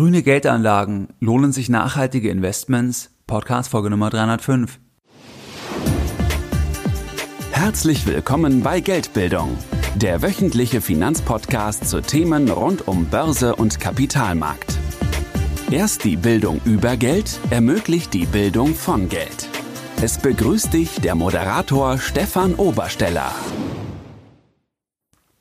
Grüne Geldanlagen lohnen sich nachhaltige Investments? Podcast Folge Nummer 305. Herzlich willkommen bei Geldbildung, der wöchentliche Finanzpodcast zu Themen rund um Börse und Kapitalmarkt. Erst die Bildung über Geld ermöglicht die Bildung von Geld. Es begrüßt dich der Moderator Stefan Obersteller.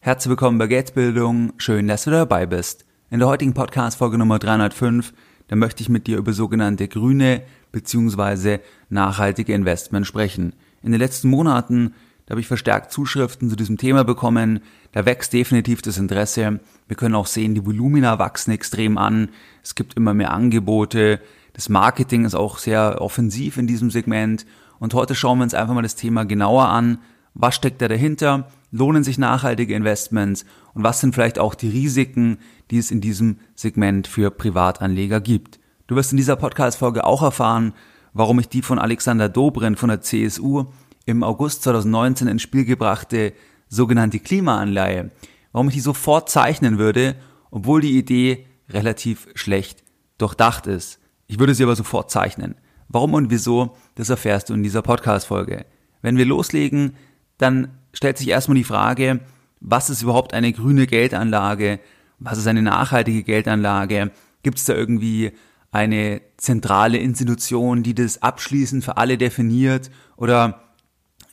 Herzlich willkommen bei Geldbildung. Schön, dass du dabei bist. In der heutigen Podcast-Folge Nummer 305, da möchte ich mit dir über sogenannte grüne bzw. nachhaltige Investment sprechen. In den letzten Monaten, da habe ich verstärkt Zuschriften zu diesem Thema bekommen. Da wächst definitiv das Interesse. Wir können auch sehen, die Volumina wachsen extrem an. Es gibt immer mehr Angebote. Das Marketing ist auch sehr offensiv in diesem Segment. Und heute schauen wir uns einfach mal das Thema genauer an. Was steckt da dahinter? Lohnen sich nachhaltige Investments? Und was sind vielleicht auch die Risiken, die es in diesem Segment für Privatanleger gibt? Du wirst in dieser Podcast-Folge auch erfahren, warum ich die von Alexander Dobrin von der CSU im August 2019 ins Spiel gebrachte sogenannte Klimaanleihe, warum ich die sofort zeichnen würde, obwohl die Idee relativ schlecht durchdacht ist. Ich würde sie aber sofort zeichnen. Warum und wieso, das erfährst du in dieser Podcast-Folge. Wenn wir loslegen, dann stellt sich erstmal die Frage, was ist überhaupt eine grüne Geldanlage? Was ist eine nachhaltige Geldanlage? Gibt es da irgendwie eine zentrale Institution, die das abschließend für alle definiert? Oder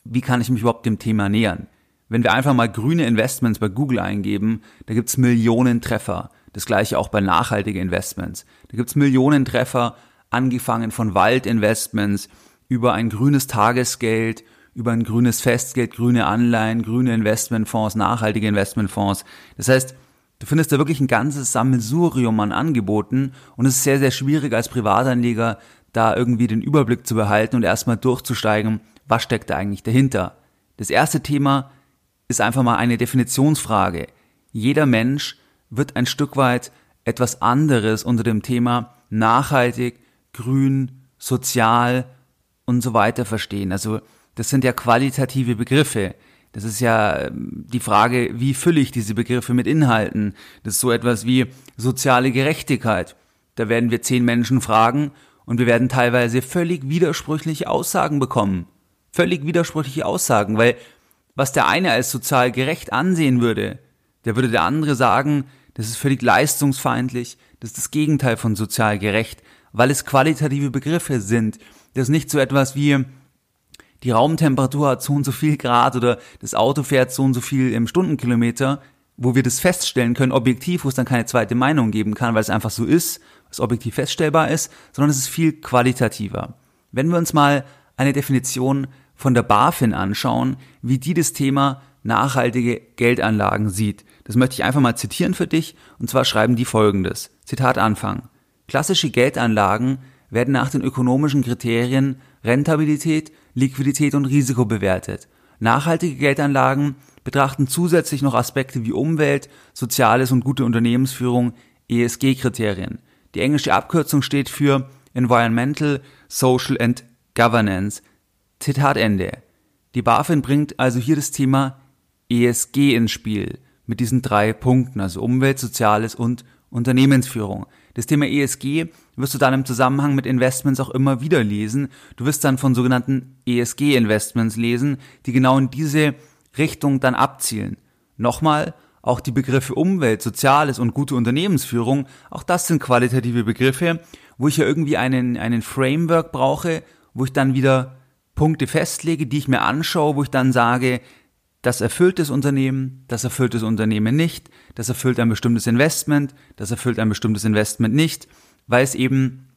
wie kann ich mich überhaupt dem Thema nähern? Wenn wir einfach mal grüne Investments bei Google eingeben, da gibt's Millionen Treffer. Das gleiche auch bei nachhaltigen Investments. Da gibt's Millionen Treffer, angefangen von Waldinvestments über ein grünes Tagesgeld, über ein grünes Festgeld, grüne Anleihen, grüne Investmentfonds, nachhaltige Investmentfonds. Das heißt, du findest da wirklich ein ganzes Sammelsurium an Angeboten und es ist sehr, sehr schwierig als Privatanleger da irgendwie den Überblick zu behalten und erstmal durchzusteigen, was steckt da eigentlich dahinter. Das erste Thema ist einfach mal eine Definitionsfrage. Jeder Mensch wird ein Stück weit etwas anderes unter dem Thema nachhaltig, grün, sozial und so weiter verstehen. Also das sind ja qualitative Begriffe. Das ist ja ähm, die Frage, wie fülle ich diese Begriffe mit Inhalten? Das ist so etwas wie soziale Gerechtigkeit. Da werden wir zehn Menschen fragen und wir werden teilweise völlig widersprüchliche Aussagen bekommen. Völlig widersprüchliche Aussagen, weil was der eine als sozial gerecht ansehen würde, der würde der andere sagen, das ist völlig leistungsfeindlich, das ist das Gegenteil von sozial gerecht, weil es qualitative Begriffe sind. Das ist nicht so etwas wie, die Raumtemperatur hat so und so viel Grad oder das Auto fährt so und so viel im Stundenkilometer, wo wir das feststellen können, objektiv, wo es dann keine zweite Meinung geben kann, weil es einfach so ist, was objektiv feststellbar ist, sondern es ist viel qualitativer. Wenn wir uns mal eine Definition von der BaFin anschauen, wie die das Thema nachhaltige Geldanlagen sieht. Das möchte ich einfach mal zitieren für dich, und zwar schreiben die folgendes. Zitat Anfang. Klassische Geldanlagen werden nach den ökonomischen Kriterien Rentabilität, Liquidität und Risiko bewertet. Nachhaltige Geldanlagen betrachten zusätzlich noch Aspekte wie Umwelt, Soziales und gute Unternehmensführung, ESG-Kriterien. Die englische Abkürzung steht für Environmental, Social and Governance. Zitat Ende. Die BaFin bringt also hier das Thema ESG ins Spiel mit diesen drei Punkten, also Umwelt, Soziales und Unternehmensführung. Das Thema ESG wirst du dann im Zusammenhang mit Investments auch immer wieder lesen. Du wirst dann von sogenannten ESG-Investments lesen, die genau in diese Richtung dann abzielen. Nochmal, auch die Begriffe Umwelt, Soziales und gute Unternehmensführung, auch das sind qualitative Begriffe, wo ich ja irgendwie einen, einen Framework brauche, wo ich dann wieder Punkte festlege, die ich mir anschaue, wo ich dann sage, das erfüllt das Unternehmen, das erfüllt das Unternehmen nicht, das erfüllt ein bestimmtes Investment, das erfüllt ein bestimmtes Investment nicht, weil es eben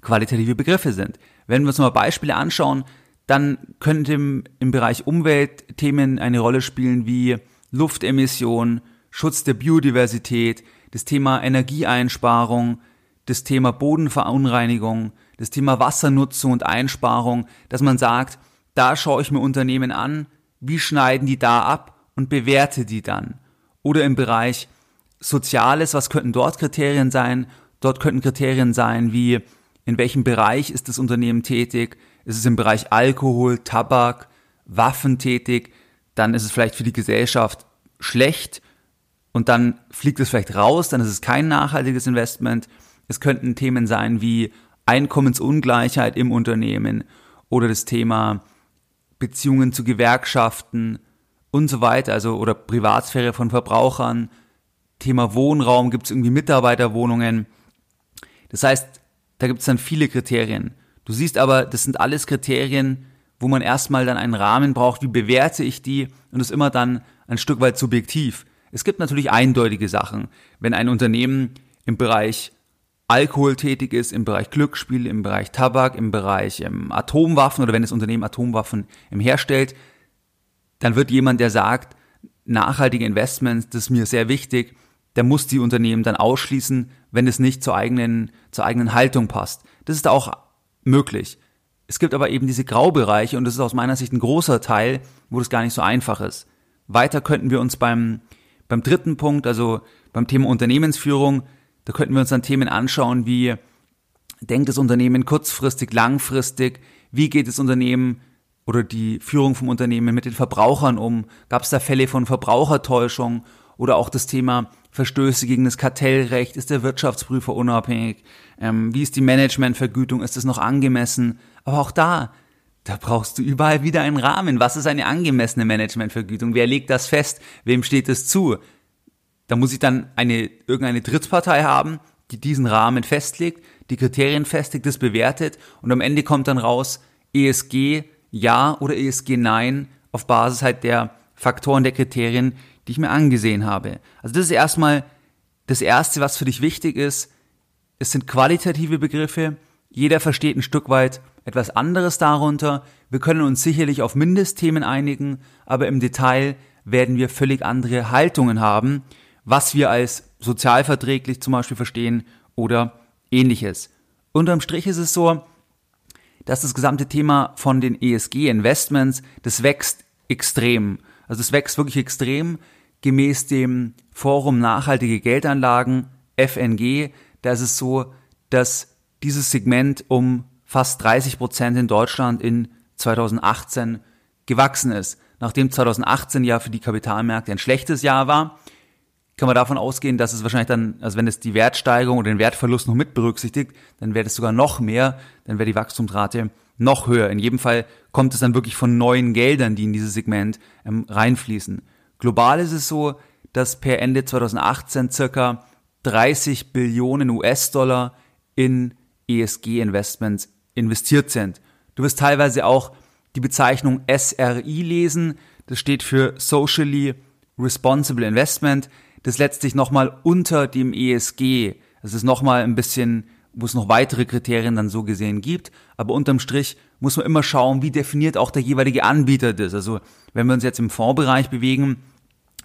qualitative Begriffe sind. Wenn wir uns mal Beispiele anschauen, dann könnte im, Bereich Umweltthemen eine Rolle spielen wie Luftemission, Schutz der Biodiversität, das Thema Energieeinsparung, das Thema Bodenverunreinigung, das Thema Wassernutzung und Einsparung, dass man sagt, da schaue ich mir Unternehmen an, wie schneiden die da ab und bewerte die dann. Oder im Bereich Soziales, was könnten dort Kriterien sein? Dort könnten Kriterien sein wie, in welchem Bereich ist das Unternehmen tätig? Ist es im Bereich Alkohol, Tabak, Waffen tätig? Dann ist es vielleicht für die Gesellschaft schlecht und dann fliegt es vielleicht raus, dann ist es kein nachhaltiges Investment. Es könnten Themen sein wie Einkommensungleichheit im Unternehmen oder das Thema Beziehungen zu Gewerkschaften und so weiter, also oder Privatsphäre von Verbrauchern, Thema Wohnraum, gibt es irgendwie Mitarbeiterwohnungen. Das heißt, da gibt es dann viele Kriterien. Du siehst aber, das sind alles Kriterien, wo man erstmal dann einen Rahmen braucht, wie bewerte ich die und das ist immer dann ein Stück weit subjektiv. Es gibt natürlich eindeutige Sachen. Wenn ein Unternehmen im Bereich Alkohol tätig ist, im Bereich Glücksspiel, im Bereich Tabak, im Bereich ähm, Atomwaffen oder wenn das Unternehmen Atomwaffen ähm, herstellt, dann wird jemand, der sagt, nachhaltige Investments, das ist mir sehr wichtig, der muss die Unternehmen dann ausschließen, wenn es nicht zur eigenen, zur eigenen Haltung passt. Das ist auch möglich. Es gibt aber eben diese Graubereiche und das ist aus meiner Sicht ein großer Teil, wo das gar nicht so einfach ist. Weiter könnten wir uns beim, beim dritten Punkt, also beim Thema Unternehmensführung, da könnten wir uns dann Themen anschauen wie, denkt das Unternehmen kurzfristig, langfristig, wie geht das Unternehmen oder die Führung vom Unternehmen mit den Verbrauchern um? Gab es da Fälle von Verbrauchertäuschung oder auch das Thema Verstöße gegen das Kartellrecht? Ist der Wirtschaftsprüfer unabhängig? Ähm, wie ist die Managementvergütung? Ist es noch angemessen? Aber auch da, da brauchst du überall wieder einen Rahmen. Was ist eine angemessene Managementvergütung? Wer legt das fest? Wem steht es zu? Da muss ich dann eine, irgendeine Drittpartei haben, die diesen Rahmen festlegt, die Kriterien festlegt, das bewertet und am Ende kommt dann raus ESG ja oder ESG nein auf Basis halt der Faktoren, der Kriterien, die ich mir angesehen habe. Also das ist erstmal das Erste, was für dich wichtig ist. Es sind qualitative Begriffe. Jeder versteht ein Stück weit etwas anderes darunter. Wir können uns sicherlich auf Mindestthemen einigen, aber im Detail werden wir völlig andere Haltungen haben, was wir als sozialverträglich zum Beispiel verstehen oder ähnliches. Unterm Strich ist es so, dass das gesamte Thema von den ESG-Investments, das wächst extrem. Also es wächst wirklich extrem gemäß dem Forum Nachhaltige Geldanlagen, FNG. Da ist es so, dass dieses Segment um fast 30 Prozent in Deutschland in 2018 gewachsen ist. Nachdem 2018 ja für die Kapitalmärkte ein schlechtes Jahr war, kann man davon ausgehen, dass es wahrscheinlich dann, also wenn es die Wertsteigerung oder den Wertverlust noch mit berücksichtigt, dann wäre es sogar noch mehr, dann wäre die Wachstumsrate noch höher. In jedem Fall kommt es dann wirklich von neuen Geldern, die in dieses Segment ähm, reinfließen. Global ist es so, dass per Ende 2018 circa 30 Billionen US-Dollar in ESG-Investments investiert sind. Du wirst teilweise auch die Bezeichnung SRI lesen. Das steht für Socially Responsible Investment das letztlich nochmal unter dem ESG. Das ist nochmal ein bisschen, wo es noch weitere Kriterien dann so gesehen gibt. Aber unterm Strich muss man immer schauen, wie definiert auch der jeweilige Anbieter das. Also wenn wir uns jetzt im Fondsbereich bewegen,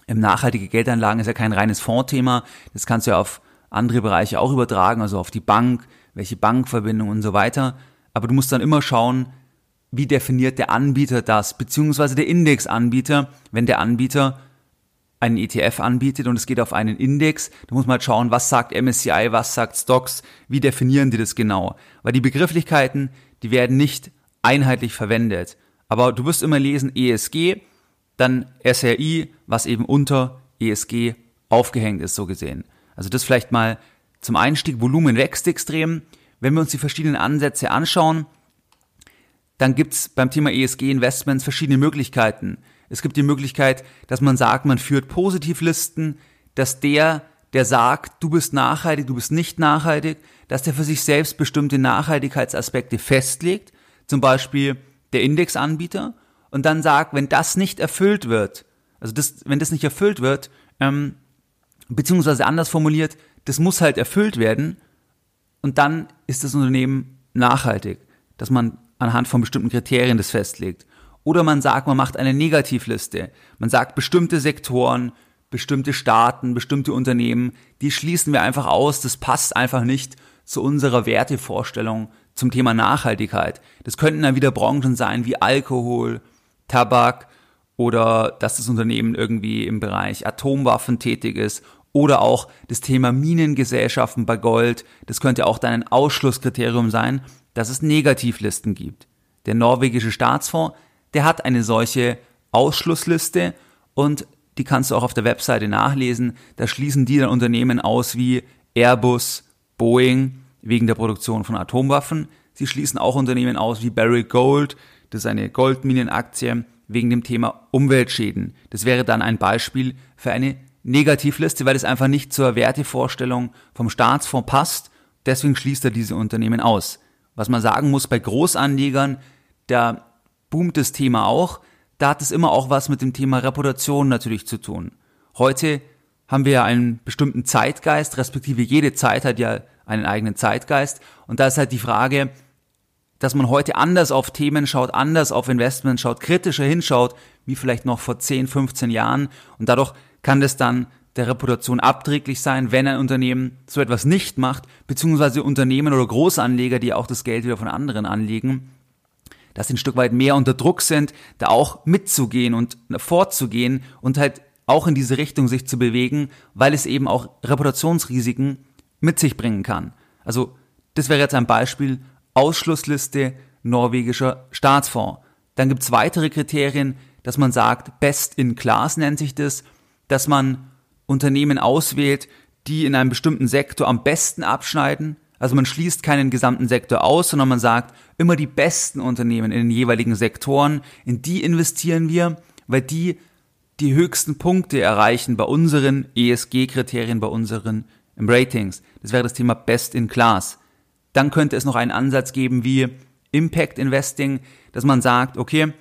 im nachhaltige Geldanlagen ist ja kein reines Fondsthema. Das kannst du ja auf andere Bereiche auch übertragen, also auf die Bank, welche Bankverbindung und so weiter. Aber du musst dann immer schauen, wie definiert der Anbieter das, beziehungsweise der Indexanbieter, wenn der Anbieter einen ETF anbietet und es geht auf einen Index, da muss man halt schauen, was sagt MSCI, was sagt Stocks, wie definieren die das genau. Weil die Begrifflichkeiten, die werden nicht einheitlich verwendet. Aber du wirst immer lesen ESG, dann SRI, was eben unter ESG aufgehängt ist, so gesehen. Also das vielleicht mal zum Einstieg. Volumen wächst extrem. Wenn wir uns die verschiedenen Ansätze anschauen, dann gibt's beim Thema ESG Investments verschiedene Möglichkeiten. Es gibt die Möglichkeit, dass man sagt, man führt Positivlisten, dass der, der sagt, du bist nachhaltig, du bist nicht nachhaltig, dass der für sich selbst bestimmte Nachhaltigkeitsaspekte festlegt, zum Beispiel der Indexanbieter, und dann sagt, wenn das nicht erfüllt wird, also das, wenn das nicht erfüllt wird, ähm, beziehungsweise anders formuliert, das muss halt erfüllt werden, und dann ist das Unternehmen nachhaltig, dass man anhand von bestimmten Kriterien das festlegt. Oder man sagt, man macht eine Negativliste. Man sagt, bestimmte Sektoren, bestimmte Staaten, bestimmte Unternehmen, die schließen wir einfach aus. Das passt einfach nicht zu unserer Wertevorstellung zum Thema Nachhaltigkeit. Das könnten dann wieder Branchen sein wie Alkohol, Tabak oder dass das Unternehmen irgendwie im Bereich Atomwaffen tätig ist oder auch das Thema Minengesellschaften bei Gold. Das könnte auch dann ein Ausschlusskriterium sein, dass es Negativlisten gibt. Der norwegische Staatsfonds der hat eine solche Ausschlussliste und die kannst du auch auf der Webseite nachlesen. Da schließen die dann Unternehmen aus wie Airbus, Boeing wegen der Produktion von Atomwaffen. Sie schließen auch Unternehmen aus wie Barrick Gold, das ist eine Goldminenaktie, wegen dem Thema Umweltschäden. Das wäre dann ein Beispiel für eine Negativliste, weil es einfach nicht zur Wertevorstellung vom Staatsfonds passt. Deswegen schließt er diese Unternehmen aus. Was man sagen muss, bei Großanlegern, da boomt das Thema auch. Da hat es immer auch was mit dem Thema Reputation natürlich zu tun. Heute haben wir ja einen bestimmten Zeitgeist, respektive jede Zeit hat ja einen eigenen Zeitgeist. Und da ist halt die Frage, dass man heute anders auf Themen schaut, anders auf Investments schaut, kritischer hinschaut, wie vielleicht noch vor 10, 15 Jahren. Und dadurch kann das dann der Reputation abträglich sein, wenn ein Unternehmen so etwas nicht macht, beziehungsweise Unternehmen oder Großanleger, die auch das Geld wieder von anderen anlegen, dass sie ein Stück weit mehr unter Druck sind, da auch mitzugehen und vorzugehen und halt auch in diese Richtung sich zu bewegen, weil es eben auch Reputationsrisiken mit sich bringen kann. Also das wäre jetzt ein Beispiel, Ausschlussliste norwegischer Staatsfonds. Dann gibt es weitere Kriterien, dass man sagt, Best in Class nennt sich das, dass man Unternehmen auswählt, die in einem bestimmten Sektor am besten abschneiden. Also man schließt keinen gesamten Sektor aus, sondern man sagt, immer die besten Unternehmen in den jeweiligen Sektoren, in die investieren wir, weil die die höchsten Punkte erreichen bei unseren ESG-Kriterien, bei unseren Ratings. Das wäre das Thema Best in Class. Dann könnte es noch einen Ansatz geben wie Impact Investing, dass man sagt, okay,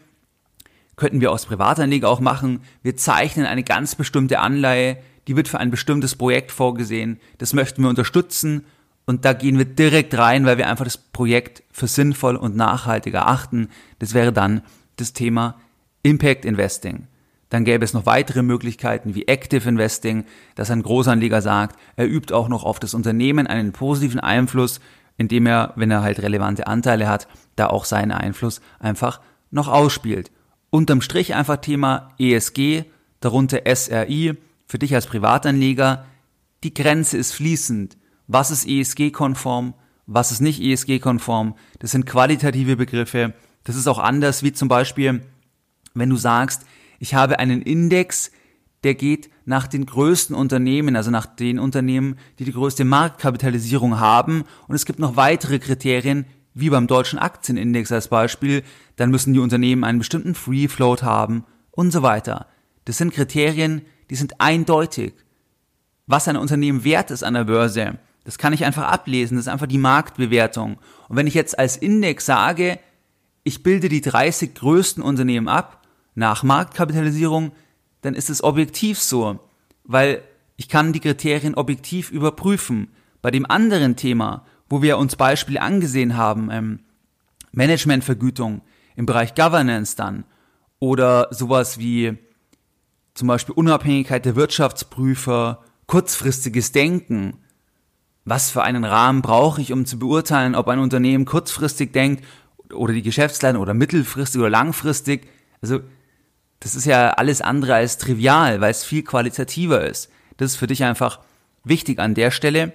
könnten wir aus Privatanleger auch machen, wir zeichnen eine ganz bestimmte Anleihe, die wird für ein bestimmtes Projekt vorgesehen, das möchten wir unterstützen und da gehen wir direkt rein, weil wir einfach das Projekt für sinnvoll und nachhaltig erachten. Das wäre dann das Thema Impact Investing. Dann gäbe es noch weitere Möglichkeiten wie Active Investing, dass ein Großanleger sagt, er übt auch noch auf das Unternehmen einen positiven Einfluss indem er, wenn er halt relevante Anteile hat, da auch seinen Einfluss einfach noch ausspielt. Unterm Strich einfach Thema ESG, darunter SRI, für dich als Privatanleger, die Grenze ist fließend. Was ist ESG-konform? Was ist nicht ESG-konform? Das sind qualitative Begriffe. Das ist auch anders, wie zum Beispiel, wenn du sagst, ich habe einen Index, der geht nach den größten Unternehmen, also nach den Unternehmen, die die größte Marktkapitalisierung haben. Und es gibt noch weitere Kriterien, wie beim deutschen Aktienindex als Beispiel. Dann müssen die Unternehmen einen bestimmten Free Float haben und so weiter. Das sind Kriterien, die sind eindeutig. Was ein Unternehmen wert ist an der Börse, das kann ich einfach ablesen. Das ist einfach die Marktbewertung. Und wenn ich jetzt als Index sage, ich bilde die 30 größten Unternehmen ab nach Marktkapitalisierung, dann ist es objektiv so, weil ich kann die Kriterien objektiv überprüfen. Bei dem anderen Thema, wo wir uns Beispiele angesehen haben, ähm, Managementvergütung im Bereich Governance dann oder sowas wie zum Beispiel Unabhängigkeit der Wirtschaftsprüfer, kurzfristiges Denken. Was für einen Rahmen brauche ich, um zu beurteilen, ob ein Unternehmen kurzfristig denkt oder die Geschäftsleitung oder mittelfristig oder langfristig? Also das ist ja alles andere als trivial, weil es viel qualitativer ist. Das ist für dich einfach wichtig an der Stelle.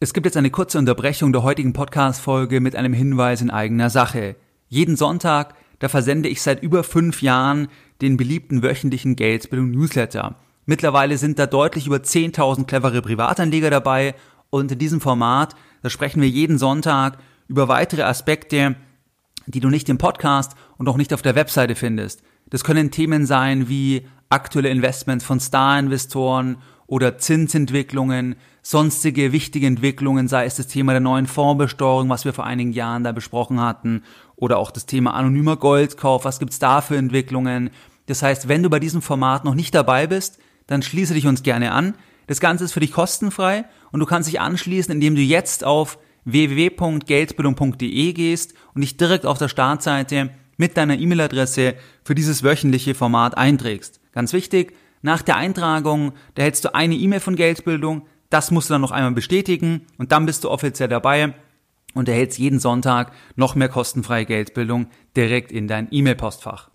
Es gibt jetzt eine kurze Unterbrechung der heutigen Podcast-Folge mit einem Hinweis in eigener Sache. Jeden Sonntag, da versende ich seit über fünf Jahren den beliebten wöchentlichen Geldbildung-Newsletter. Mittlerweile sind da deutlich über 10.000 clevere Privatanleger dabei und in diesem Format, da sprechen wir jeden Sonntag über weitere Aspekte die du nicht im Podcast und auch nicht auf der Webseite findest. Das können Themen sein wie aktuelle Investments von Star-Investoren oder Zinsentwicklungen, sonstige wichtige Entwicklungen, sei es das Thema der neuen Fondsbesteuerung, was wir vor einigen Jahren da besprochen hatten, oder auch das Thema anonymer Goldkauf, was gibt's da für Entwicklungen. Das heißt, wenn du bei diesem Format noch nicht dabei bist, dann schließe dich uns gerne an. Das Ganze ist für dich kostenfrei und du kannst dich anschließen, indem du jetzt auf www.geldbildung.de gehst und dich direkt auf der Startseite mit deiner E-Mail-Adresse für dieses wöchentliche Format einträgst. Ganz wichtig, nach der Eintragung, da hältst du eine E-Mail von Geldbildung, das musst du dann noch einmal bestätigen und dann bist du offiziell dabei und erhältst jeden Sonntag noch mehr kostenfreie Geldbildung direkt in dein E-Mail-Postfach.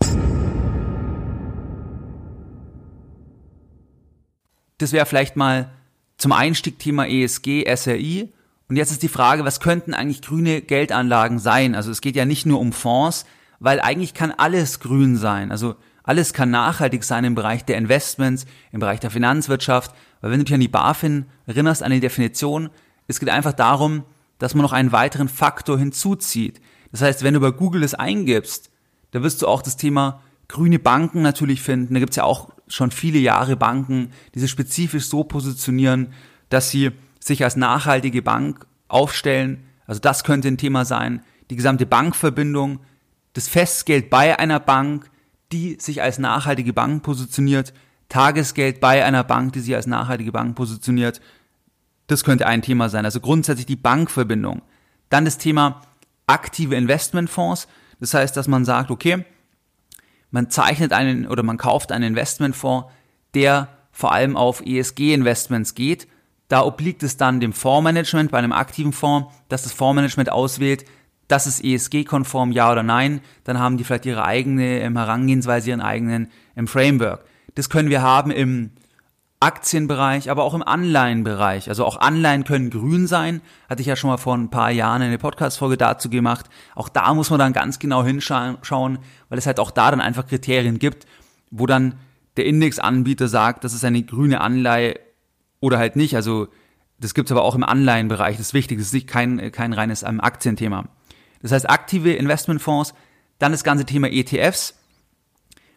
Das wäre vielleicht mal zum Einstieg Thema ESG, SRI und jetzt ist die Frage, was könnten eigentlich grüne Geldanlagen sein? Also es geht ja nicht nur um Fonds, weil eigentlich kann alles grün sein. Also Alles kann nachhaltig sein im Bereich der Investments, im Bereich der Finanzwirtschaft, weil wenn du dich an die BaFin erinnerst, an die Definition, es geht einfach darum, dass man noch einen weiteren Faktor hinzuzieht. Das heißt, wenn du bei Google es eingibst, da wirst du auch das Thema grüne Banken natürlich finden. Da gibt's ja auch schon viele Jahre Banken, die sich spezifisch so positionieren, dass sie sich als nachhaltige Bank aufstellen. Also das könnte ein Thema sein. Die gesamte Bankverbindung, das Festgeld bei einer Bank, die sich als nachhaltige Bank positioniert, Tagesgeld bei einer Bank, die sich als nachhaltige Bank positioniert. Das könnte ein Thema sein. Also grundsätzlich die Bankverbindung. Dann das Thema aktive Investmentfonds. Das heißt, dass man sagt, okay, man zeichnet einen oder man kauft einen Investmentfonds, der vor allem auf ESG-Investments geht. Da obliegt es dann dem Fondsmanagement bei einem aktiven Fonds, dass das Fondsmanagement auswählt, das ist ESG-konform, ja oder nein. Dann haben die vielleicht ihre eigene ähm, Herangehensweise, ihren eigenen ähm, Framework. Das können wir haben im Aktienbereich, aber auch im Anleihenbereich. Also auch Anleihen können grün sein. Hatte ich ja schon mal vor ein paar Jahren eine Podcast-Folge dazu gemacht. Auch da muss man dann ganz genau hinschauen, weil es halt auch da dann einfach Kriterien gibt, wo dann der Indexanbieter sagt, das ist eine grüne Anleihe oder halt nicht. Also das gibt's aber auch im Anleihenbereich. Das ist wichtig. Das ist nicht kein, kein reines ähm, Aktienthema. Das heißt aktive Investmentfonds, dann das ganze Thema ETFs.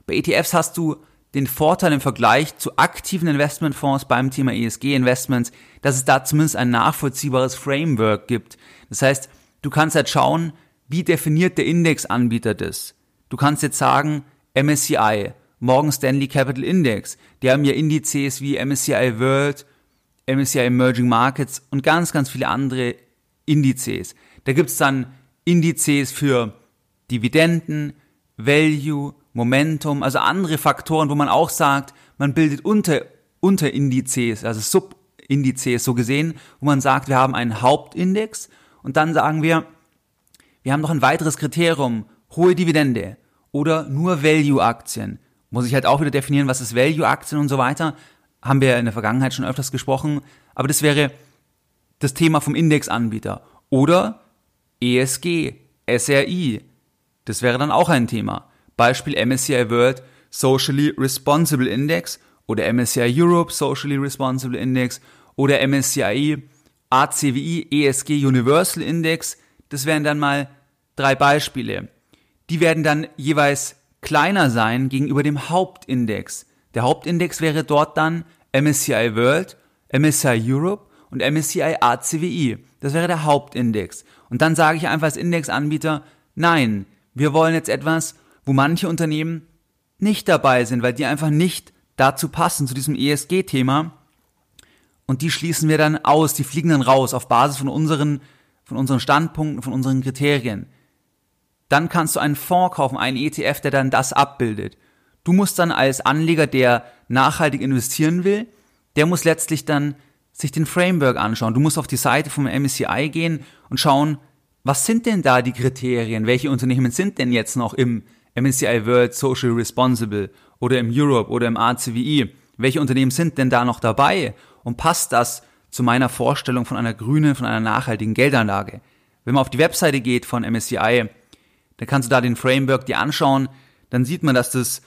Bei ETFs hast du den Vorteil im Vergleich zu aktiven Investmentfonds beim Thema ESG-Investments, dass es da zumindest ein nachvollziehbares Framework gibt. Das heißt, du kannst halt schauen, wie definiert der Indexanbieter das. Du kannst jetzt sagen, MSCI, Morgan Stanley Capital Index, die haben ja Indizes wie MSCI World, MSCI Emerging Markets und ganz, ganz viele andere Indizes. Da gibt's dann Indizes für Dividenden, Value, Momentum, also andere Faktoren, wo man auch sagt, man bildet unter, Unterindizes, also Subindizes so gesehen, wo man sagt, wir haben einen Hauptindex und dann sagen wir, wir haben noch ein weiteres Kriterium, hohe Dividende oder nur Value-Aktien. Muss ich halt auch wieder definieren, was ist Value-Aktien und so weiter. Haben wir in der Vergangenheit schon öfters gesprochen. Aber das wäre das Thema vom Indexanbieter. Oder ESG, SRI. Das wäre dann auch ein Thema. Beispiel MSCI World Socially Responsible Index oder MSCI Europe Socially Responsible Index oder MSCI ACWI ESG Universal Index. Das wären dann mal drei Beispiele. Die werden dann jeweils kleiner sein gegenüber dem Hauptindex. Der Hauptindex wäre dort dann MSCI World, MSCI Europe und MSCI ACWI. Das wäre der Hauptindex. Und dann sage ich einfach als Indexanbieter, nein, wir wollen jetzt etwas, wo manche Unternehmen nicht dabei sind, weil die einfach nicht dazu passen, zu diesem ESG-Thema. Und die schließen wir dann aus, die fliegen dann raus auf Basis von unseren, von unseren Standpunkten, von unseren Kriterien. Dann kannst du einen Fonds kaufen, einen ETF, der dann das abbildet. Du musst dann als Anleger, der nachhaltig investieren will, der muss letztlich dann sich den Framework anschauen. Du musst auf die Seite vom MSCI gehen und schauen, was sind denn da die Kriterien? Welche Unternehmen sind denn jetzt noch im MSCI World Social Responsible oder im Europe oder im ACWI. Welche Unternehmen sind denn da noch dabei? Und passt das zu meiner Vorstellung von einer grünen, von einer nachhaltigen Geldanlage? Wenn man auf die Webseite geht von MSCI, dann kannst du da den Framework dir anschauen, dann sieht man, dass das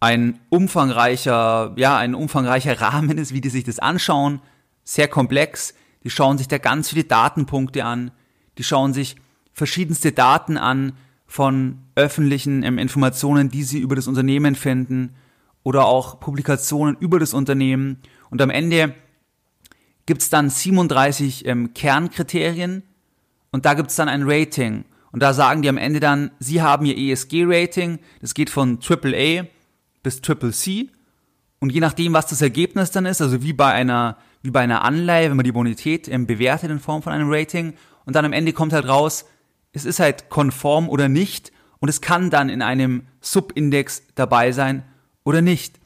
ein umfangreicher, ja, ein umfangreicher Rahmen ist, wie die sich das anschauen. Sehr komplex. Die schauen sich da ganz viele Datenpunkte an. Die schauen sich verschiedenste Daten an, von öffentlichen Informationen, die sie über das Unternehmen finden oder auch Publikationen über das Unternehmen. Und am Ende gibt es dann 37 ähm, Kernkriterien und da gibt es dann ein Rating. Und da sagen die am Ende dann, sie haben ihr ESG-Rating, das geht von AAA bis Triple C. Und je nachdem, was das Ergebnis dann ist, also wie bei einer, wie bei einer Anleihe, wenn man die Bonität ähm, bewertet in Form von einem Rating, und dann am Ende kommt halt raus, es ist halt konform oder nicht und es kann dann in einem Subindex dabei sein oder nicht.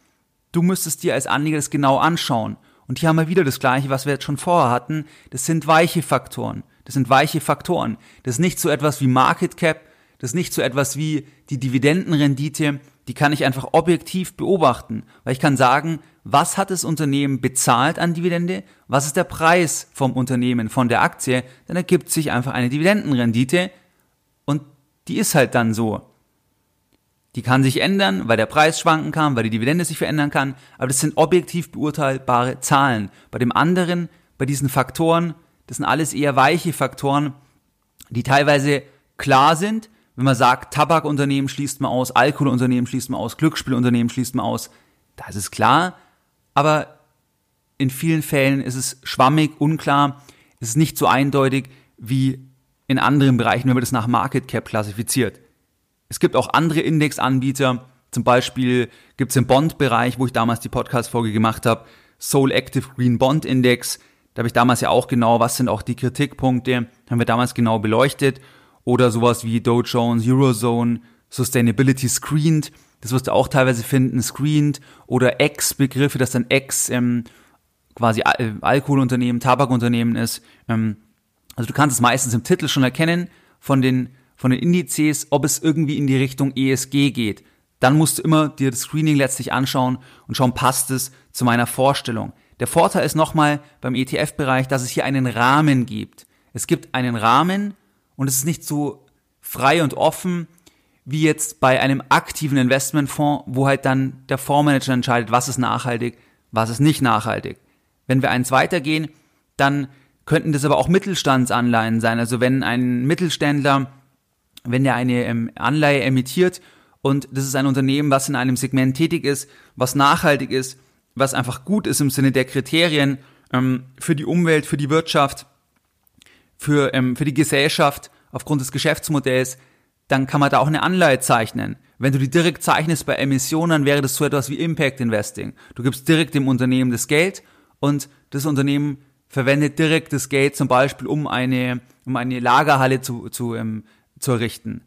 Du müsstest dir als Anleger das genau anschauen. Und hier haben wir wieder das Gleiche, was wir jetzt schon vorher hatten. Das sind weiche Faktoren. Das sind weiche Faktoren. Das ist nicht so etwas wie Market Cap. Das ist nicht so etwas wie die Dividendenrendite. Die kann ich einfach objektiv beobachten. Weil ich kann sagen, was hat das Unternehmen bezahlt an Dividende, was ist der Preis vom Unternehmen, von der Aktie, dann ergibt sich einfach eine Dividendenrendite und die ist halt dann so. Die kann sich ändern, weil der Preis schwanken kann, weil die Dividende sich verändern kann, aber das sind objektiv beurteilbare Zahlen. Bei dem anderen, bei diesen Faktoren, das sind alles eher weiche Faktoren, die teilweise klar sind. Wenn man sagt, Tabakunternehmen schließt man aus, Alkoholunternehmen schließt man aus, Glücksspielunternehmen schließt man aus, da ist es klar. Aber in vielen Fällen ist es schwammig, unklar, es ist nicht so eindeutig wie in anderen Bereichen, wenn man das nach Market Cap klassifiziert. Es gibt auch andere Indexanbieter, zum Beispiel gibt es im Bond-Bereich, wo ich damals die Podcast-Folge gemacht habe, Soul Active Green Bond Index. Da habe ich damals ja auch genau, was sind auch die Kritikpunkte, haben wir damals genau beleuchtet. Oder sowas wie Dow Jones, Eurozone, Sustainability Screened. Das wirst du auch teilweise finden, Screened. Oder X-Begriffe, dass dann X ähm, quasi Al Alkoholunternehmen, Tabakunternehmen ist. Ähm, also du kannst es meistens im Titel schon erkennen von den, von den Indizes, ob es irgendwie in die Richtung ESG geht. Dann musst du immer dir das Screening letztlich anschauen und schauen, passt es zu meiner Vorstellung. Der Vorteil ist nochmal beim ETF-Bereich, dass es hier einen Rahmen gibt. Es gibt einen Rahmen und es ist nicht so frei und offen wie jetzt bei einem aktiven Investmentfonds, wo halt dann der Fondsmanager entscheidet, was ist nachhaltig, was ist nicht nachhaltig. Wenn wir eins weitergehen, dann könnten das aber auch Mittelstandsanleihen sein. Also wenn ein Mittelständler, wenn der eine ähm, Anleihe emittiert und das ist ein Unternehmen, was in einem Segment tätig ist, was nachhaltig ist, was einfach gut ist im Sinne der Kriterien ähm, für die Umwelt, für die Wirtschaft, für, ähm, für die Gesellschaft aufgrund des Geschäftsmodells, dann kann man da auch eine Anleihe zeichnen. Wenn du die direkt zeichnest bei Emissionen, wäre das so etwas wie Impact Investing. Du gibst direkt dem Unternehmen das Geld und das Unternehmen verwendet direkt das Geld zum Beispiel, um eine, um eine Lagerhalle zu, zu, ähm, zu errichten.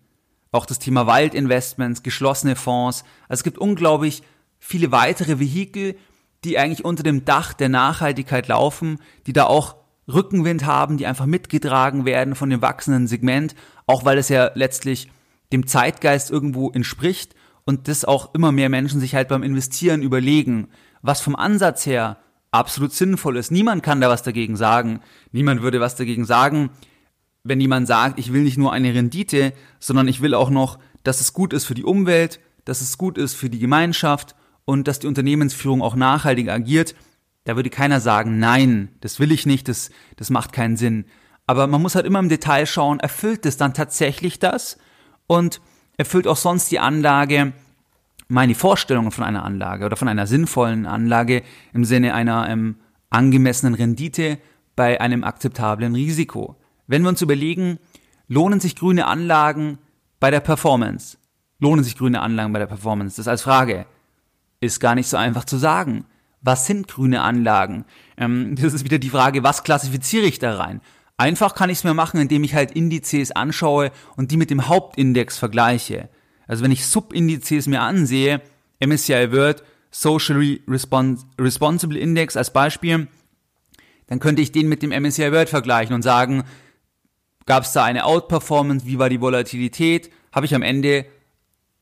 Auch das Thema Waldinvestments, geschlossene Fonds. Also es gibt unglaublich viele weitere Vehikel, die eigentlich unter dem Dach der Nachhaltigkeit laufen, die da auch Rückenwind haben, die einfach mitgetragen werden von dem wachsenden Segment, auch weil es ja letztlich dem Zeitgeist irgendwo entspricht und das auch immer mehr Menschen sich halt beim Investieren überlegen, was vom Ansatz her absolut sinnvoll ist. Niemand kann da was dagegen sagen. Niemand würde was dagegen sagen, wenn jemand sagt, ich will nicht nur eine Rendite, sondern ich will auch noch, dass es gut ist für die Umwelt, dass es gut ist für die Gemeinschaft und dass die Unternehmensführung auch nachhaltig agiert. Da würde keiner sagen, nein, das will ich nicht, das, das macht keinen Sinn. Aber man muss halt immer im Detail schauen, erfüllt es dann tatsächlich das? Und erfüllt auch sonst die Anlage meine Vorstellungen von einer Anlage oder von einer sinnvollen Anlage im Sinne einer ähm, angemessenen Rendite bei einem akzeptablen Risiko. Wenn wir uns überlegen, lohnen sich grüne Anlagen bei der Performance? Lohnen sich grüne Anlagen bei der Performance? Das als Frage. Ist gar nicht so einfach zu sagen. Was sind grüne Anlagen? Ähm, das ist wieder die Frage, was klassifiziere ich da rein? Einfach kann ich es mir machen, indem ich halt Indizes anschaue und die mit dem Hauptindex vergleiche. Also wenn ich Subindizes mir ansehe, MSCI World Socially Respons Responsible Index als Beispiel, dann könnte ich den mit dem MSCI World vergleichen und sagen, gab es da eine Outperformance, wie war die Volatilität, habe ich am Ende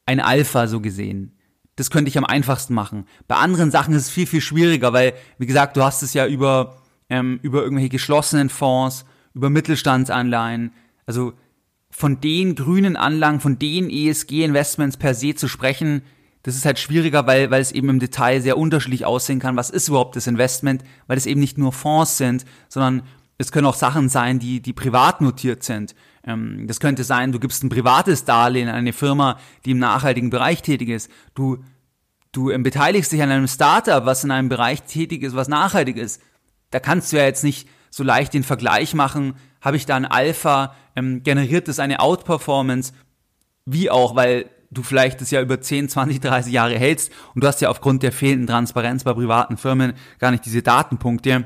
ein Alpha so gesehen. Das könnte ich am einfachsten machen. Bei anderen Sachen ist es viel, viel schwieriger, weil, wie gesagt, du hast es ja über, ähm, über irgendwelche geschlossenen Fonds, über Mittelstandsanleihen. Also von den grünen Anlagen, von den ESG-Investments per se zu sprechen, das ist halt schwieriger, weil, weil es eben im Detail sehr unterschiedlich aussehen kann. Was ist überhaupt das Investment? Weil es eben nicht nur Fonds sind, sondern es können auch Sachen sein, die, die privat notiert sind. Ähm, das könnte sein, du gibst ein privates Darlehen an eine Firma, die im nachhaltigen Bereich tätig ist. Du, du beteiligst dich an einem Startup, was in einem Bereich tätig ist, was nachhaltig ist. Da kannst du ja jetzt nicht so leicht den Vergleich machen, habe ich da ein Alpha, ähm, generiert es eine Outperformance, wie auch, weil du vielleicht das ja über 10, 20, 30 Jahre hältst und du hast ja aufgrund der fehlenden Transparenz bei privaten Firmen gar nicht diese Datenpunkte,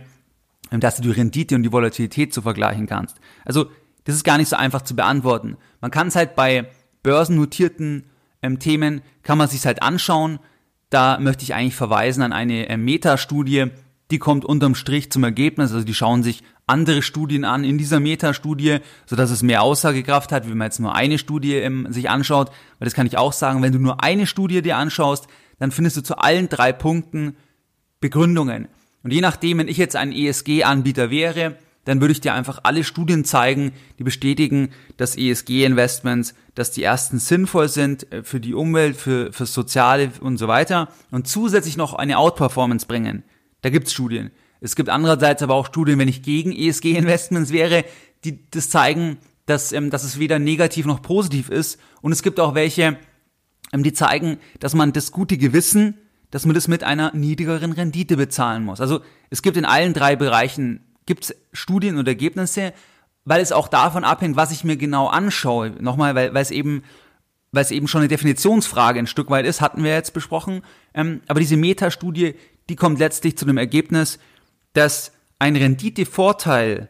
ähm, dass du die Rendite und die Volatilität zu vergleichen kannst. Also das ist gar nicht so einfach zu beantworten. Man kann es halt bei börsennotierten ähm, Themen, kann man sich halt anschauen. Da möchte ich eigentlich verweisen an eine äh, Metastudie, die kommt unterm Strich zum Ergebnis, also die schauen sich andere Studien an in dieser Metastudie, so dass es mehr Aussagekraft hat, wie man jetzt nur eine Studie ähm, sich anschaut. Weil das kann ich auch sagen, wenn du nur eine Studie dir anschaust, dann findest du zu allen drei Punkten Begründungen. Und je nachdem, wenn ich jetzt ein ESG-Anbieter wäre dann würde ich dir einfach alle Studien zeigen, die bestätigen, dass ESG-Investments, dass die ersten sinnvoll sind äh, für die Umwelt, für, für Soziale und so weiter und zusätzlich noch eine Outperformance bringen. Da gibt's Studien. Es gibt andererseits aber auch Studien, wenn ich gegen ESG-Investments wäre, die das zeigen, dass, ähm, dass es weder negativ noch positiv ist. Und es gibt auch welche, ähm, die zeigen, dass man das gute Gewissen, dass man das mit einer niedrigeren Rendite bezahlen muss. Also es gibt in allen drei Bereichen gibt's Studien und Ergebnisse, weil es auch davon abhängt, was ich mir genau anschaue. Nochmal, weil, weil es eben weil es eben schon eine Definitionsfrage ein Stück weit ist, hatten wir jetzt besprochen. Ähm, aber diese Metastudie, die kommt letztlich zu dem Ergebnis, dass ein Renditevorteil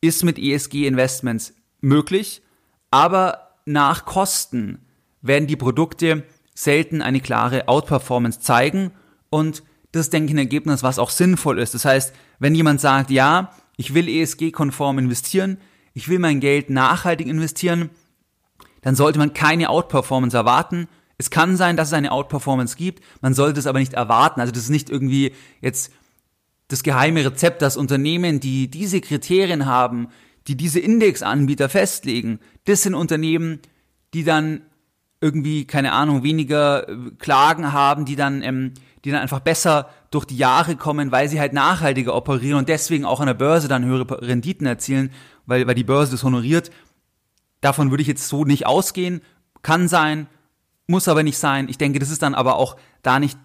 ist mit ESG-Investments möglich, aber nach Kosten werden die Produkte selten eine klare Outperformance zeigen und das denke ich, ein Ergebnis, was auch sinnvoll ist. Das heißt, wenn jemand sagt, ja, ich will ESG-konform investieren, ich will mein Geld nachhaltig investieren, dann sollte man keine Outperformance erwarten. Es kann sein, dass es eine Outperformance gibt, man sollte es aber nicht erwarten. Also das ist nicht irgendwie jetzt das geheime Rezept, dass Unternehmen, die diese Kriterien haben, die diese Indexanbieter festlegen, das sind Unternehmen, die dann irgendwie, keine Ahnung, weniger äh, Klagen haben, die dann, ähm, die dann einfach besser durch die Jahre kommen, weil sie halt nachhaltiger operieren und deswegen auch an der Börse dann höhere Renditen erzielen, weil, weil die Börse das honoriert. Davon würde ich jetzt so nicht ausgehen. Kann sein, muss aber nicht sein. Ich denke, das ist dann aber auch da nicht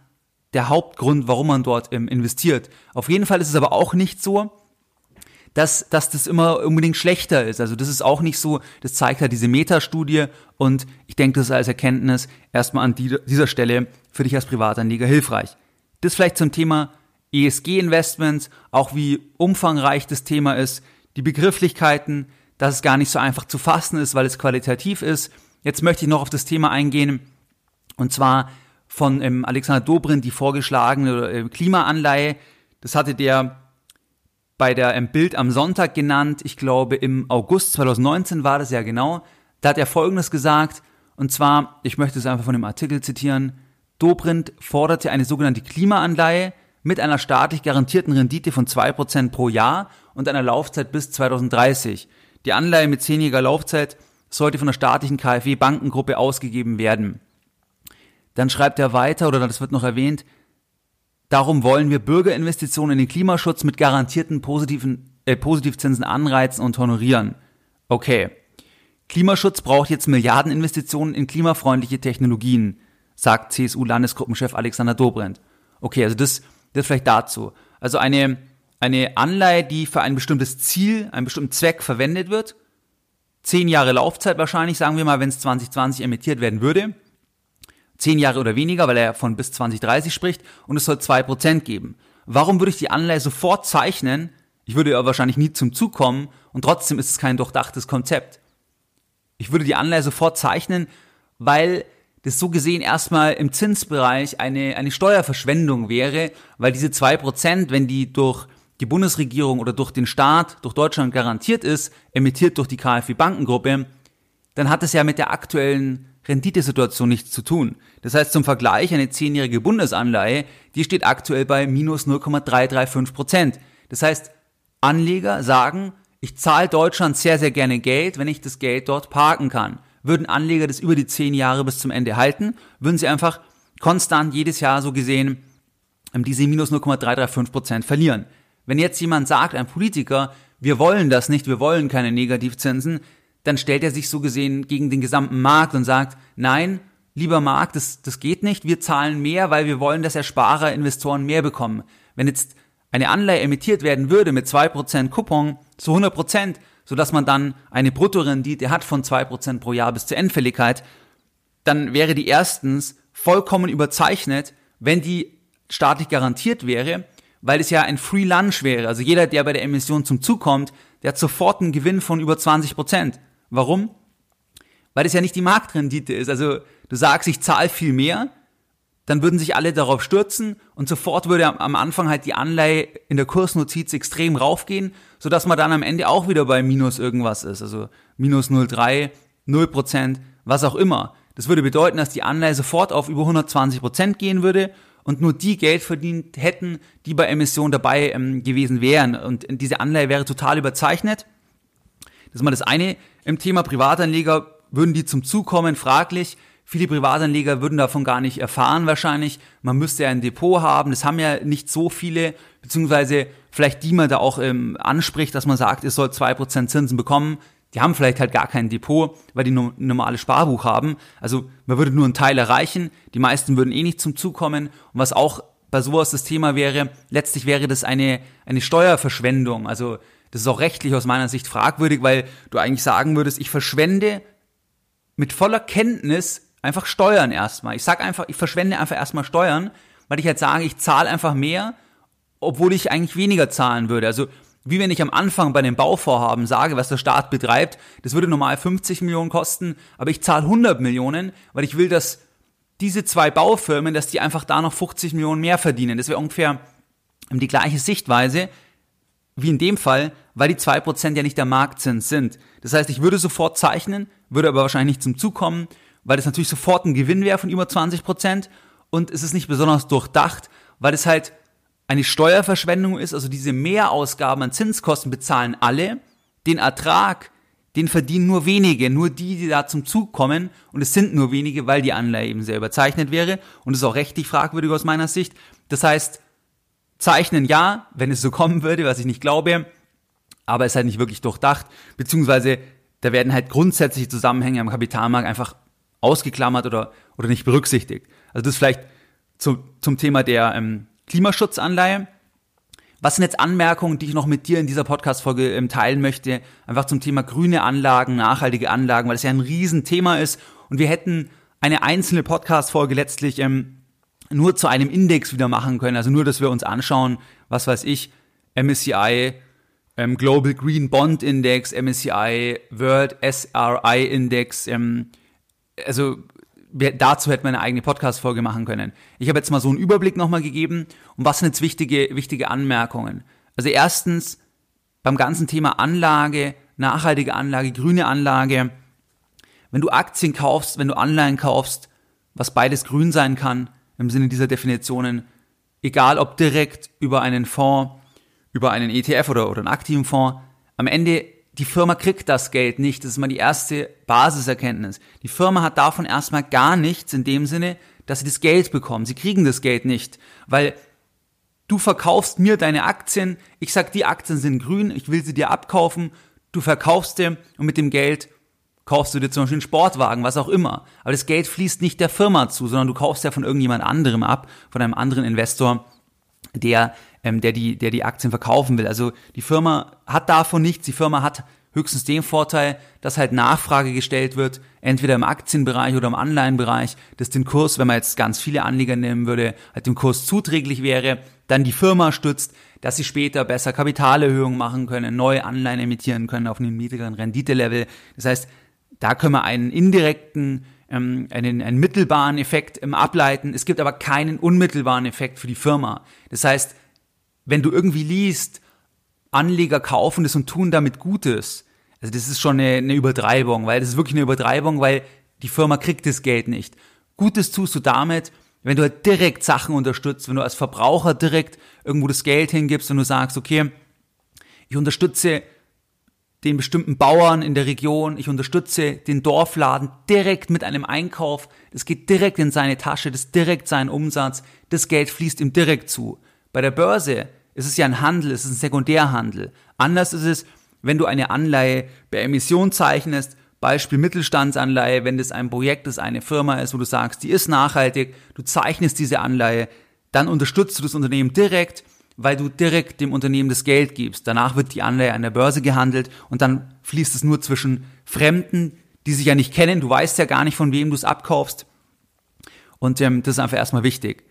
der Hauptgrund, warum man dort ähm, investiert. Auf jeden Fall ist es aber auch nicht so, dass, dass das immer unbedingt schlechter ist. Also das ist auch nicht so, das zeigt halt diese Metastudie und ich denke, das ist als Erkenntnis erstmal an die, dieser Stelle für dich als Privatanleger hilfreich. Das vielleicht zum Thema ESG-Investments, auch wie umfangreich das Thema ist, die Begrifflichkeiten, dass es gar nicht so einfach zu fassen ist, weil es qualitativ ist. Jetzt möchte ich noch auf das Thema eingehen und zwar von ähm, Alexander Dobrindt die vorgeschlagene äh, Klimaanleihe. Das hatte der bei der ähm, Bild am Sonntag genannt. Ich glaube, im August 2019 war das ja genau. Da hat er Folgendes gesagt. Und zwar, ich möchte es einfach von dem Artikel zitieren. Dobrindt forderte eine sogenannte Klimaanleihe mit einer staatlich garantierten Rendite von 2% pro Jahr und einer Laufzeit bis 2030. Die Anleihe mit zehnjähriger Laufzeit sollte von der staatlichen KfW Bankengruppe ausgegeben werden. Dann schreibt er weiter, oder das wird noch erwähnt, Darum wollen wir Bürgerinvestitionen in den Klimaschutz mit garantierten positiven, äh, Positivzinsen anreizen und honorieren. Okay. Klimaschutz braucht jetzt Milliardeninvestitionen in klimafreundliche Technologien, sagt CSU-Landesgruppenchef Alexander Dobrindt. Okay, also das, das vielleicht dazu. Also eine, eine Anleihe, die für ein bestimmtes Ziel, einen bestimmten Zweck verwendet wird, zehn Jahre Laufzeit wahrscheinlich, sagen wir mal, wenn es 2020 emittiert werden würde, zehn Jahre oder weniger, weil er von bis 2030 spricht, und es soll zwei Prozent geben. Warum würde ich die Anleihe sofort zeichnen? Ich würde ja wahrscheinlich nie zum Zug kommen und trotzdem ist es kein durchdachtes Konzept. Ich würde die Anleihe sofort zeichnen, weil das so gesehen erstmal im Zinsbereich eine, eine Steuerverschwendung wäre, weil diese zwei Prozent, wenn die durch die Bundesregierung oder durch den Staat, durch Deutschland garantiert ist, emittiert durch die KfW Bankengruppe, dann hat es ja mit der aktuellen Renditesituation nichts zu tun. Das heißt zum Vergleich, eine zehnjährige Bundesanleihe, die steht aktuell bei minus 0,335 Prozent. Das heißt, Anleger sagen, ich zahle Deutschland sehr, sehr gerne Geld, wenn ich das Geld dort parken kann. Würden Anleger das über die zehn Jahre bis zum Ende halten, würden sie einfach konstant jedes Jahr so gesehen ähm, diese minus 0,335 Prozent verlieren. Wenn jetzt jemand sagt, ein Politiker, wir wollen das nicht, wir wollen keine Negativzinsen, dann stellt er sich so gesehen gegen den gesamten Markt und sagt, nein, lieber Markt, das, das geht nicht, wir zahlen mehr, weil wir wollen, dass Ersparer, Investoren mehr bekommen. Wenn jetzt eine Anleihe emittiert werden würde mit 2% Coupon zu 100%, sodass man dann eine Bruttorendite hat von 2% pro Jahr bis zur Endfälligkeit, dann wäre die erstens vollkommen überzeichnet, wenn die staatlich garantiert wäre, weil es ja ein Free Lunch wäre. Also jeder, der bei der Emission zum Zug kommt, der hat sofort einen Gewinn von über 20 Prozent. Warum? Weil es ja nicht die Marktrendite ist. Also du sagst, ich zahle viel mehr, dann würden sich alle darauf stürzen und sofort würde am Anfang halt die Anleihe in der Kursnotiz extrem raufgehen, sodass man dann am Ende auch wieder bei minus irgendwas ist. Also minus 0,3, 0 Prozent, was auch immer. Das würde bedeuten, dass die Anleihe sofort auf über 120 Prozent gehen würde und nur die Geld verdient hätten, die bei Emission dabei ähm, gewesen wären. Und diese Anleihe wäre total überzeichnet. Das ist mal das eine im Thema Privatanleger. Würden die zum Zug kommen? Fraglich. Viele Privatanleger würden davon gar nicht erfahren wahrscheinlich. Man müsste ja ein Depot haben. Das haben ja nicht so viele, beziehungsweise vielleicht die man da auch ähm, anspricht, dass man sagt, es soll zwei Prozent Zinsen bekommen. Die haben vielleicht halt gar kein Depot, weil die ein normales Sparbuch haben. Also man würde nur einen Teil erreichen. Die meisten würden eh nicht zum Zug kommen. Und was auch bei sowas das Thema wäre, letztlich wäre das eine, eine Steuerverschwendung. Also das ist auch rechtlich aus meiner Sicht fragwürdig, weil du eigentlich sagen würdest, ich verschwende mit voller Kenntnis einfach Steuern erstmal. Ich sag einfach, ich verschwende einfach erstmal Steuern, weil ich halt sage, ich zahle einfach mehr, obwohl ich eigentlich weniger zahlen würde. Also wie wenn ich am Anfang bei den Bauvorhaben sage, was der Staat betreibt, das würde normal 50 Millionen kosten, aber ich zahle 100 Millionen, weil ich will, dass diese zwei Baufirmen, dass die einfach da noch 50 Millionen mehr verdienen. Das wäre ungefähr die gleiche Sichtweise wie in dem Fall, weil die 2% ja nicht der Marktzins sind. Das heißt, ich würde sofort zeichnen, würde aber wahrscheinlich nicht zum Zug kommen, weil das natürlich sofort ein Gewinn wäre von über 20% und es ist nicht besonders durchdacht, weil es halt eine Steuerverschwendung ist, also diese Mehrausgaben an Zinskosten bezahlen alle, den Ertrag, den verdienen nur wenige, nur die, die da zum Zug kommen. Und es sind nur wenige, weil die Anleihe eben sehr überzeichnet wäre. Und ist auch rechtlich fragwürdig aus meiner Sicht. Das heißt, zeichnen ja, wenn es so kommen würde, was ich nicht glaube, aber es ist halt nicht wirklich durchdacht, beziehungsweise da werden halt grundsätzliche Zusammenhänge am Kapitalmarkt einfach ausgeklammert oder, oder nicht berücksichtigt. Also das vielleicht zu, zum Thema der ähm, Klimaschutzanleihe. Was sind jetzt Anmerkungen, die ich noch mit dir in dieser Podcast-Folge ähm, teilen möchte? Einfach zum Thema grüne Anlagen, nachhaltige Anlagen, weil es ja ein Riesenthema ist und wir hätten eine einzelne Podcast-Folge letztlich ähm, nur zu einem Index wieder machen können. Also nur, dass wir uns anschauen, was weiß ich, MSCI, ähm, Global Green Bond Index, MSCI World SRI Index. Ähm, also dazu hätten wir eine eigene Podcast-Folge machen können. Ich habe jetzt mal so einen Überblick nochmal gegeben. Und was sind jetzt wichtige, wichtige Anmerkungen? Also erstens, beim ganzen Thema Anlage, nachhaltige Anlage, grüne Anlage, wenn du Aktien kaufst, wenn du Anleihen kaufst, was beides grün sein kann, im Sinne dieser Definitionen, egal ob direkt über einen Fonds, über einen ETF oder, oder einen aktiven Fonds, am Ende die Firma kriegt das Geld nicht. Das ist mal die erste Basiserkenntnis. Die Firma hat davon erstmal gar nichts in dem Sinne, dass sie das Geld bekommen. Sie kriegen das Geld nicht, weil du verkaufst mir deine Aktien. Ich sag, die Aktien sind grün. Ich will sie dir abkaufen. Du verkaufst dir und mit dem Geld kaufst du dir zum Beispiel einen Sportwagen, was auch immer. Aber das Geld fließt nicht der Firma zu, sondern du kaufst ja von irgendjemand anderem ab, von einem anderen Investor, der, ähm, der, die, der die Aktien verkaufen will. Also die Firma hat davon nichts. Die Firma hat höchstens den Vorteil, dass halt Nachfrage gestellt wird, entweder im Aktienbereich oder im Anleihenbereich, dass den Kurs, wenn man jetzt ganz viele Anleger nehmen würde, halt dem Kurs zuträglich wäre, dann die Firma stützt, dass sie später besser Kapitalerhöhungen machen können, neue Anleihen emittieren können auf einem niedrigeren Renditelevel. Das heißt, da können wir einen indirekten, ähm, einen, einen mittelbaren Effekt ähm, ableiten. Es gibt aber keinen unmittelbaren Effekt für die Firma. Das heißt, wenn du irgendwie liest, Anleger kaufen das und tun damit Gutes, also das ist schon eine, eine Übertreibung, weil das ist wirklich eine Übertreibung, weil die Firma kriegt das Geld nicht. Gutes tust du damit, wenn du halt direkt Sachen unterstützt, wenn du als Verbraucher direkt irgendwo das Geld hingibst und du sagst, okay, ich unterstütze den bestimmten Bauern in der Region, ich unterstütze den Dorfladen direkt mit einem Einkauf, das geht direkt in seine Tasche, das ist direkt sein Umsatz, das Geld fließt ihm direkt zu. Bei der Börse ist es ja ein Handel, es ist ein Sekundärhandel. Anders ist es, wenn du eine Anleihe bei Emission zeichnest, Beispiel Mittelstandsanleihe, wenn das ein Projekt ist, eine Firma ist, wo du sagst, die ist nachhaltig, du zeichnest diese Anleihe, dann unterstützt du das Unternehmen direkt, weil du direkt dem Unternehmen das Geld gibst. Danach wird die Anleihe an der Börse gehandelt und dann fließt es nur zwischen Fremden, die sich ja nicht kennen. Du weißt ja gar nicht, von wem du es abkaufst. Und ähm, das ist einfach erstmal wichtig.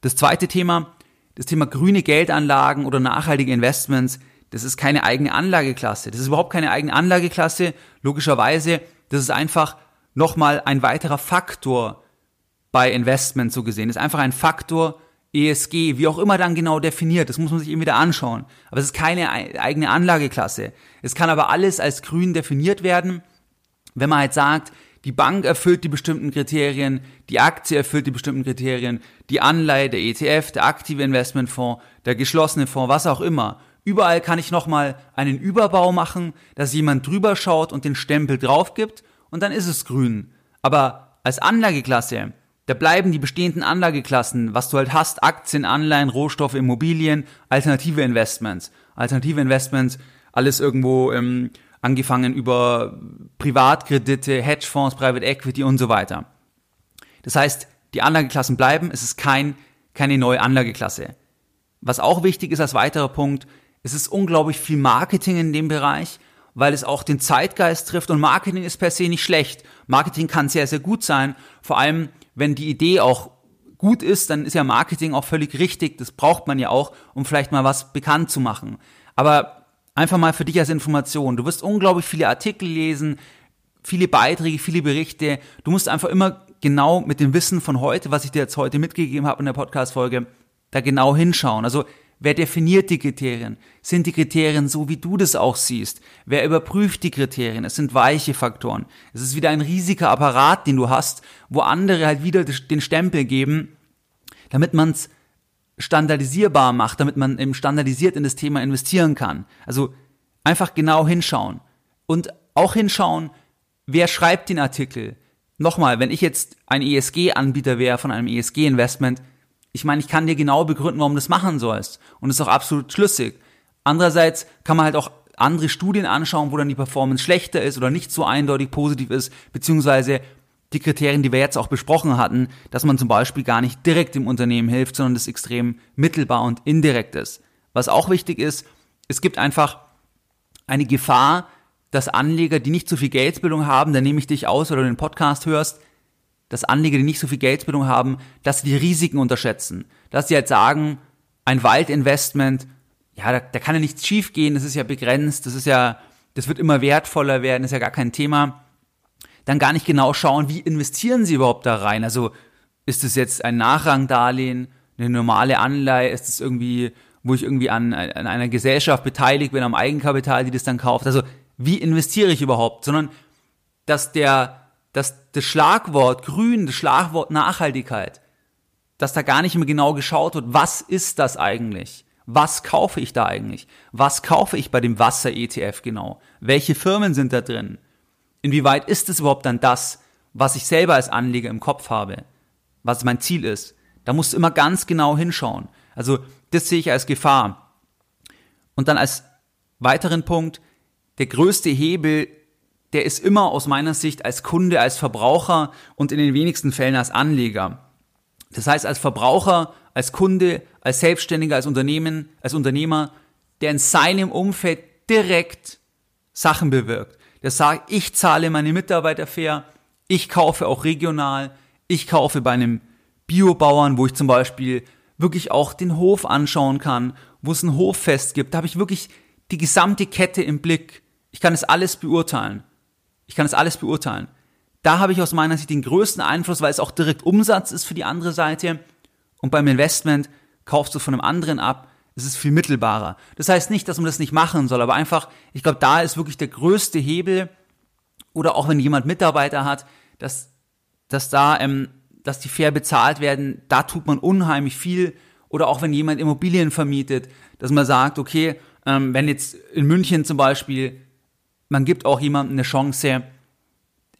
Das zweite Thema, das Thema grüne Geldanlagen oder nachhaltige Investments, das ist keine eigene Anlageklasse. Das ist überhaupt keine eigene Anlageklasse. Logischerweise, das ist einfach nochmal ein weiterer Faktor bei Investment so gesehen. Das ist einfach ein Faktor, ESG, wie auch immer dann genau definiert, das muss man sich eben wieder anschauen. Aber es ist keine eigene Anlageklasse. Es kann aber alles als grün definiert werden, wenn man halt sagt, die Bank erfüllt die bestimmten Kriterien, die Aktie erfüllt die bestimmten Kriterien, die Anleihe, der ETF, der aktive Investmentfonds, der geschlossene Fonds, was auch immer. Überall kann ich nochmal einen Überbau machen, dass jemand drüber schaut und den Stempel drauf gibt und dann ist es grün. Aber als Anlageklasse, da bleiben die bestehenden Anlageklassen, was du halt hast, Aktien, Anleihen, Rohstoffe, Immobilien, alternative Investments. Alternative Investments, alles irgendwo ähm, angefangen über Privatkredite, Hedgefonds, Private Equity und so weiter. Das heißt, die Anlageklassen bleiben, es ist kein, keine neue Anlageklasse. Was auch wichtig ist als weiterer Punkt, es ist unglaublich viel Marketing in dem Bereich, weil es auch den Zeitgeist trifft und Marketing ist per se nicht schlecht. Marketing kann sehr, sehr gut sein, vor allem wenn die Idee auch gut ist, dann ist ja Marketing auch völlig richtig, das braucht man ja auch, um vielleicht mal was bekannt zu machen. Aber einfach mal für dich als Information, du wirst unglaublich viele Artikel lesen, viele Beiträge, viele Berichte, du musst einfach immer genau mit dem Wissen von heute, was ich dir jetzt heute mitgegeben habe in der Podcast-Folge, da genau hinschauen. Also Wer definiert die Kriterien? Sind die Kriterien so, wie du das auch siehst? Wer überprüft die Kriterien? Es sind weiche Faktoren. Es ist wieder ein riesiger Apparat, den du hast, wo andere halt wieder den Stempel geben, damit man es standardisierbar macht, damit man eben standardisiert in das Thema investieren kann. Also einfach genau hinschauen. Und auch hinschauen, wer schreibt den Artikel. Nochmal, wenn ich jetzt ein ESG-Anbieter wäre von einem ESG-Investment, ich meine, ich kann dir genau begründen, warum du das machen sollst. Und es ist auch absolut schlüssig. Andererseits kann man halt auch andere Studien anschauen, wo dann die Performance schlechter ist oder nicht so eindeutig positiv ist, beziehungsweise die Kriterien, die wir jetzt auch besprochen hatten, dass man zum Beispiel gar nicht direkt dem Unternehmen hilft, sondern das extrem mittelbar und indirekt ist. Was auch wichtig ist, es gibt einfach eine Gefahr, dass Anleger, die nicht so viel Geldbildung haben, da nehme ich dich aus oder den Podcast hörst, dass Anleger, die nicht so viel Geldbildung haben, dass sie die Risiken unterschätzen. Dass sie halt sagen, ein Waldinvestment, ja, da, da kann ja nichts schiefgehen, das ist ja begrenzt, das ist ja, das wird immer wertvoller werden, ist ja gar kein Thema. Dann gar nicht genau schauen, wie investieren sie überhaupt da rein. Also ist es jetzt ein Nachrangdarlehen, eine normale Anleihe, ist es irgendwie, wo ich irgendwie an, an einer Gesellschaft beteiligt bin, am Eigenkapital, die das dann kauft. Also wie investiere ich überhaupt? Sondern dass der dass das Schlagwort Grün, das Schlagwort Nachhaltigkeit, dass da gar nicht mehr genau geschaut wird, was ist das eigentlich? Was kaufe ich da eigentlich? Was kaufe ich bei dem Wasser-ETF genau? Welche Firmen sind da drin? Inwieweit ist es überhaupt dann das, was ich selber als Anleger im Kopf habe? Was mein Ziel ist? Da musst du immer ganz genau hinschauen. Also, das sehe ich als Gefahr. Und dann als weiteren Punkt, der größte Hebel der ist immer aus meiner Sicht als Kunde, als Verbraucher und in den wenigsten Fällen als Anleger. Das heißt, als Verbraucher, als Kunde, als Selbstständiger, als Unternehmen, als Unternehmer, der in seinem Umfeld direkt Sachen bewirkt. Der sagt, ich zahle meine Mitarbeiter fair, ich kaufe auch regional, ich kaufe bei einem Biobauern, wo ich zum Beispiel wirklich auch den Hof anschauen kann, wo es ein Hoffest gibt. Da habe ich wirklich die gesamte Kette im Blick. Ich kann es alles beurteilen. Ich kann das alles beurteilen. Da habe ich aus meiner Sicht den größten Einfluss, weil es auch direkt Umsatz ist für die andere Seite. Und beim Investment kaufst du von einem anderen ab. Es ist viel mittelbarer. Das heißt nicht, dass man das nicht machen soll, aber einfach, ich glaube, da ist wirklich der größte Hebel. Oder auch wenn jemand Mitarbeiter hat, dass, dass da, ähm, dass die fair bezahlt werden, da tut man unheimlich viel. Oder auch wenn jemand Immobilien vermietet, dass man sagt, okay, ähm, wenn jetzt in München zum Beispiel man gibt auch jemandem eine Chance,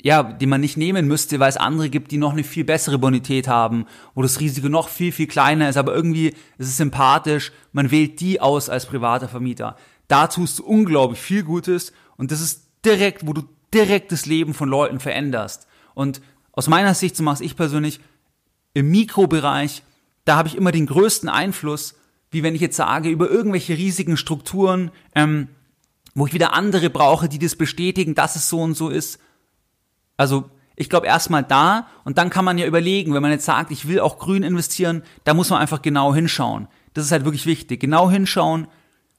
ja, die man nicht nehmen müsste, weil es andere gibt, die noch eine viel bessere Bonität haben, wo das Risiko noch viel, viel kleiner ist, aber irgendwie ist es sympathisch, man wählt die aus als privater Vermieter. Da tust du unglaublich viel Gutes und das ist direkt, wo du direkt das Leben von Leuten veränderst. Und aus meiner Sicht, so mache ich persönlich, im Mikrobereich, da habe ich immer den größten Einfluss, wie wenn ich jetzt sage, über irgendwelche riesigen Strukturen, ähm, wo ich wieder andere brauche, die das bestätigen, dass es so und so ist. Also ich glaube erstmal da und dann kann man ja überlegen, wenn man jetzt sagt, ich will auch grün investieren, da muss man einfach genau hinschauen. Das ist halt wirklich wichtig. Genau hinschauen,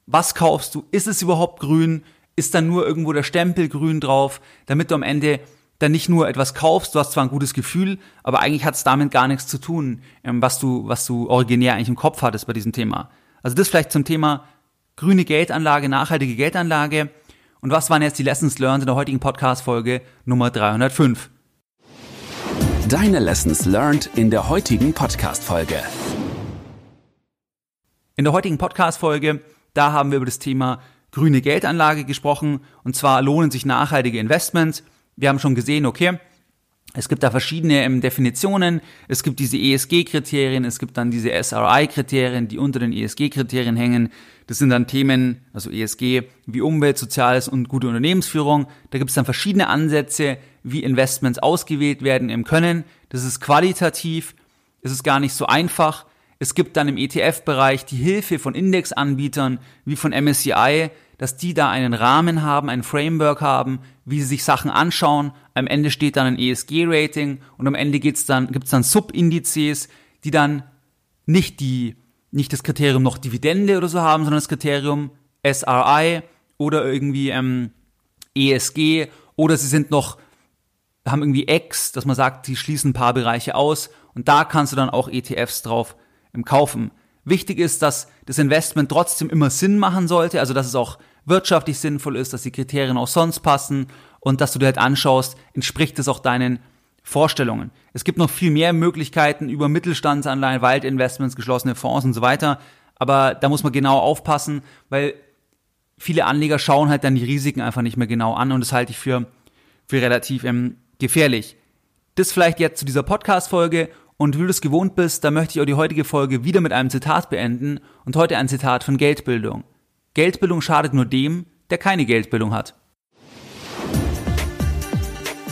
was kaufst du? Ist es überhaupt grün? Ist da nur irgendwo der Stempel grün drauf, damit du am Ende dann nicht nur etwas kaufst, du hast zwar ein gutes Gefühl, aber eigentlich hat es damit gar nichts zu tun, ähm, was du, was du originär eigentlich im Kopf hattest bei diesem Thema. Also das vielleicht zum Thema grüne Geldanlage, nachhaltige Geldanlage. Und was waren jetzt die Lessons learned in der heutigen Podcast-Folge Nummer 305? Deine Lessons learned in der heutigen Podcast-Folge. In der heutigen Podcast-Folge, da haben wir über das Thema grüne Geldanlage gesprochen. Und zwar lohnen sich nachhaltige Investments. Wir haben schon gesehen, okay, es gibt da verschiedene ähm, Definitionen. Es gibt diese ESG-Kriterien, es gibt dann diese SRI-Kriterien, die unter den ESG-Kriterien hängen. Das sind dann Themen, also ESG, wie Umwelt, Soziales und gute Unternehmensführung. Da gibt es dann verschiedene Ansätze, wie Investments ausgewählt werden im Können. Das ist qualitativ, es ist gar nicht so einfach. Es gibt dann im ETF-Bereich die Hilfe von Indexanbietern wie von MSCI, dass die da einen Rahmen haben, ein Framework haben, wie sie sich Sachen anschauen. Am Ende steht dann ein ESG-Rating und am Ende gibt's dann, gibt's dann Subindizes, die dann nicht die, nicht das Kriterium noch Dividende oder so haben, sondern das Kriterium SRI oder irgendwie ähm, ESG oder sie sind noch, haben irgendwie X, dass man sagt, sie schließen ein paar Bereiche aus und da kannst du dann auch ETFs drauf im Kaufen. Wichtig ist, dass das Investment trotzdem immer Sinn machen sollte, also dass es auch wirtschaftlich sinnvoll ist, dass die Kriterien auch sonst passen und dass du dir halt anschaust, entspricht es auch deinen Vorstellungen. Es gibt noch viel mehr Möglichkeiten über Mittelstandsanleihen, Waldinvestments, geschlossene Fonds und so weiter, aber da muss man genau aufpassen, weil viele Anleger schauen halt dann die Risiken einfach nicht mehr genau an und das halte ich für, für relativ ähm, gefährlich. Das vielleicht jetzt zu dieser Podcast-Folge und wie du es gewohnt bist, da möchte ich auch die heutige Folge wieder mit einem Zitat beenden und heute ein Zitat von Geldbildung. Geldbildung schadet nur dem, der keine Geldbildung hat.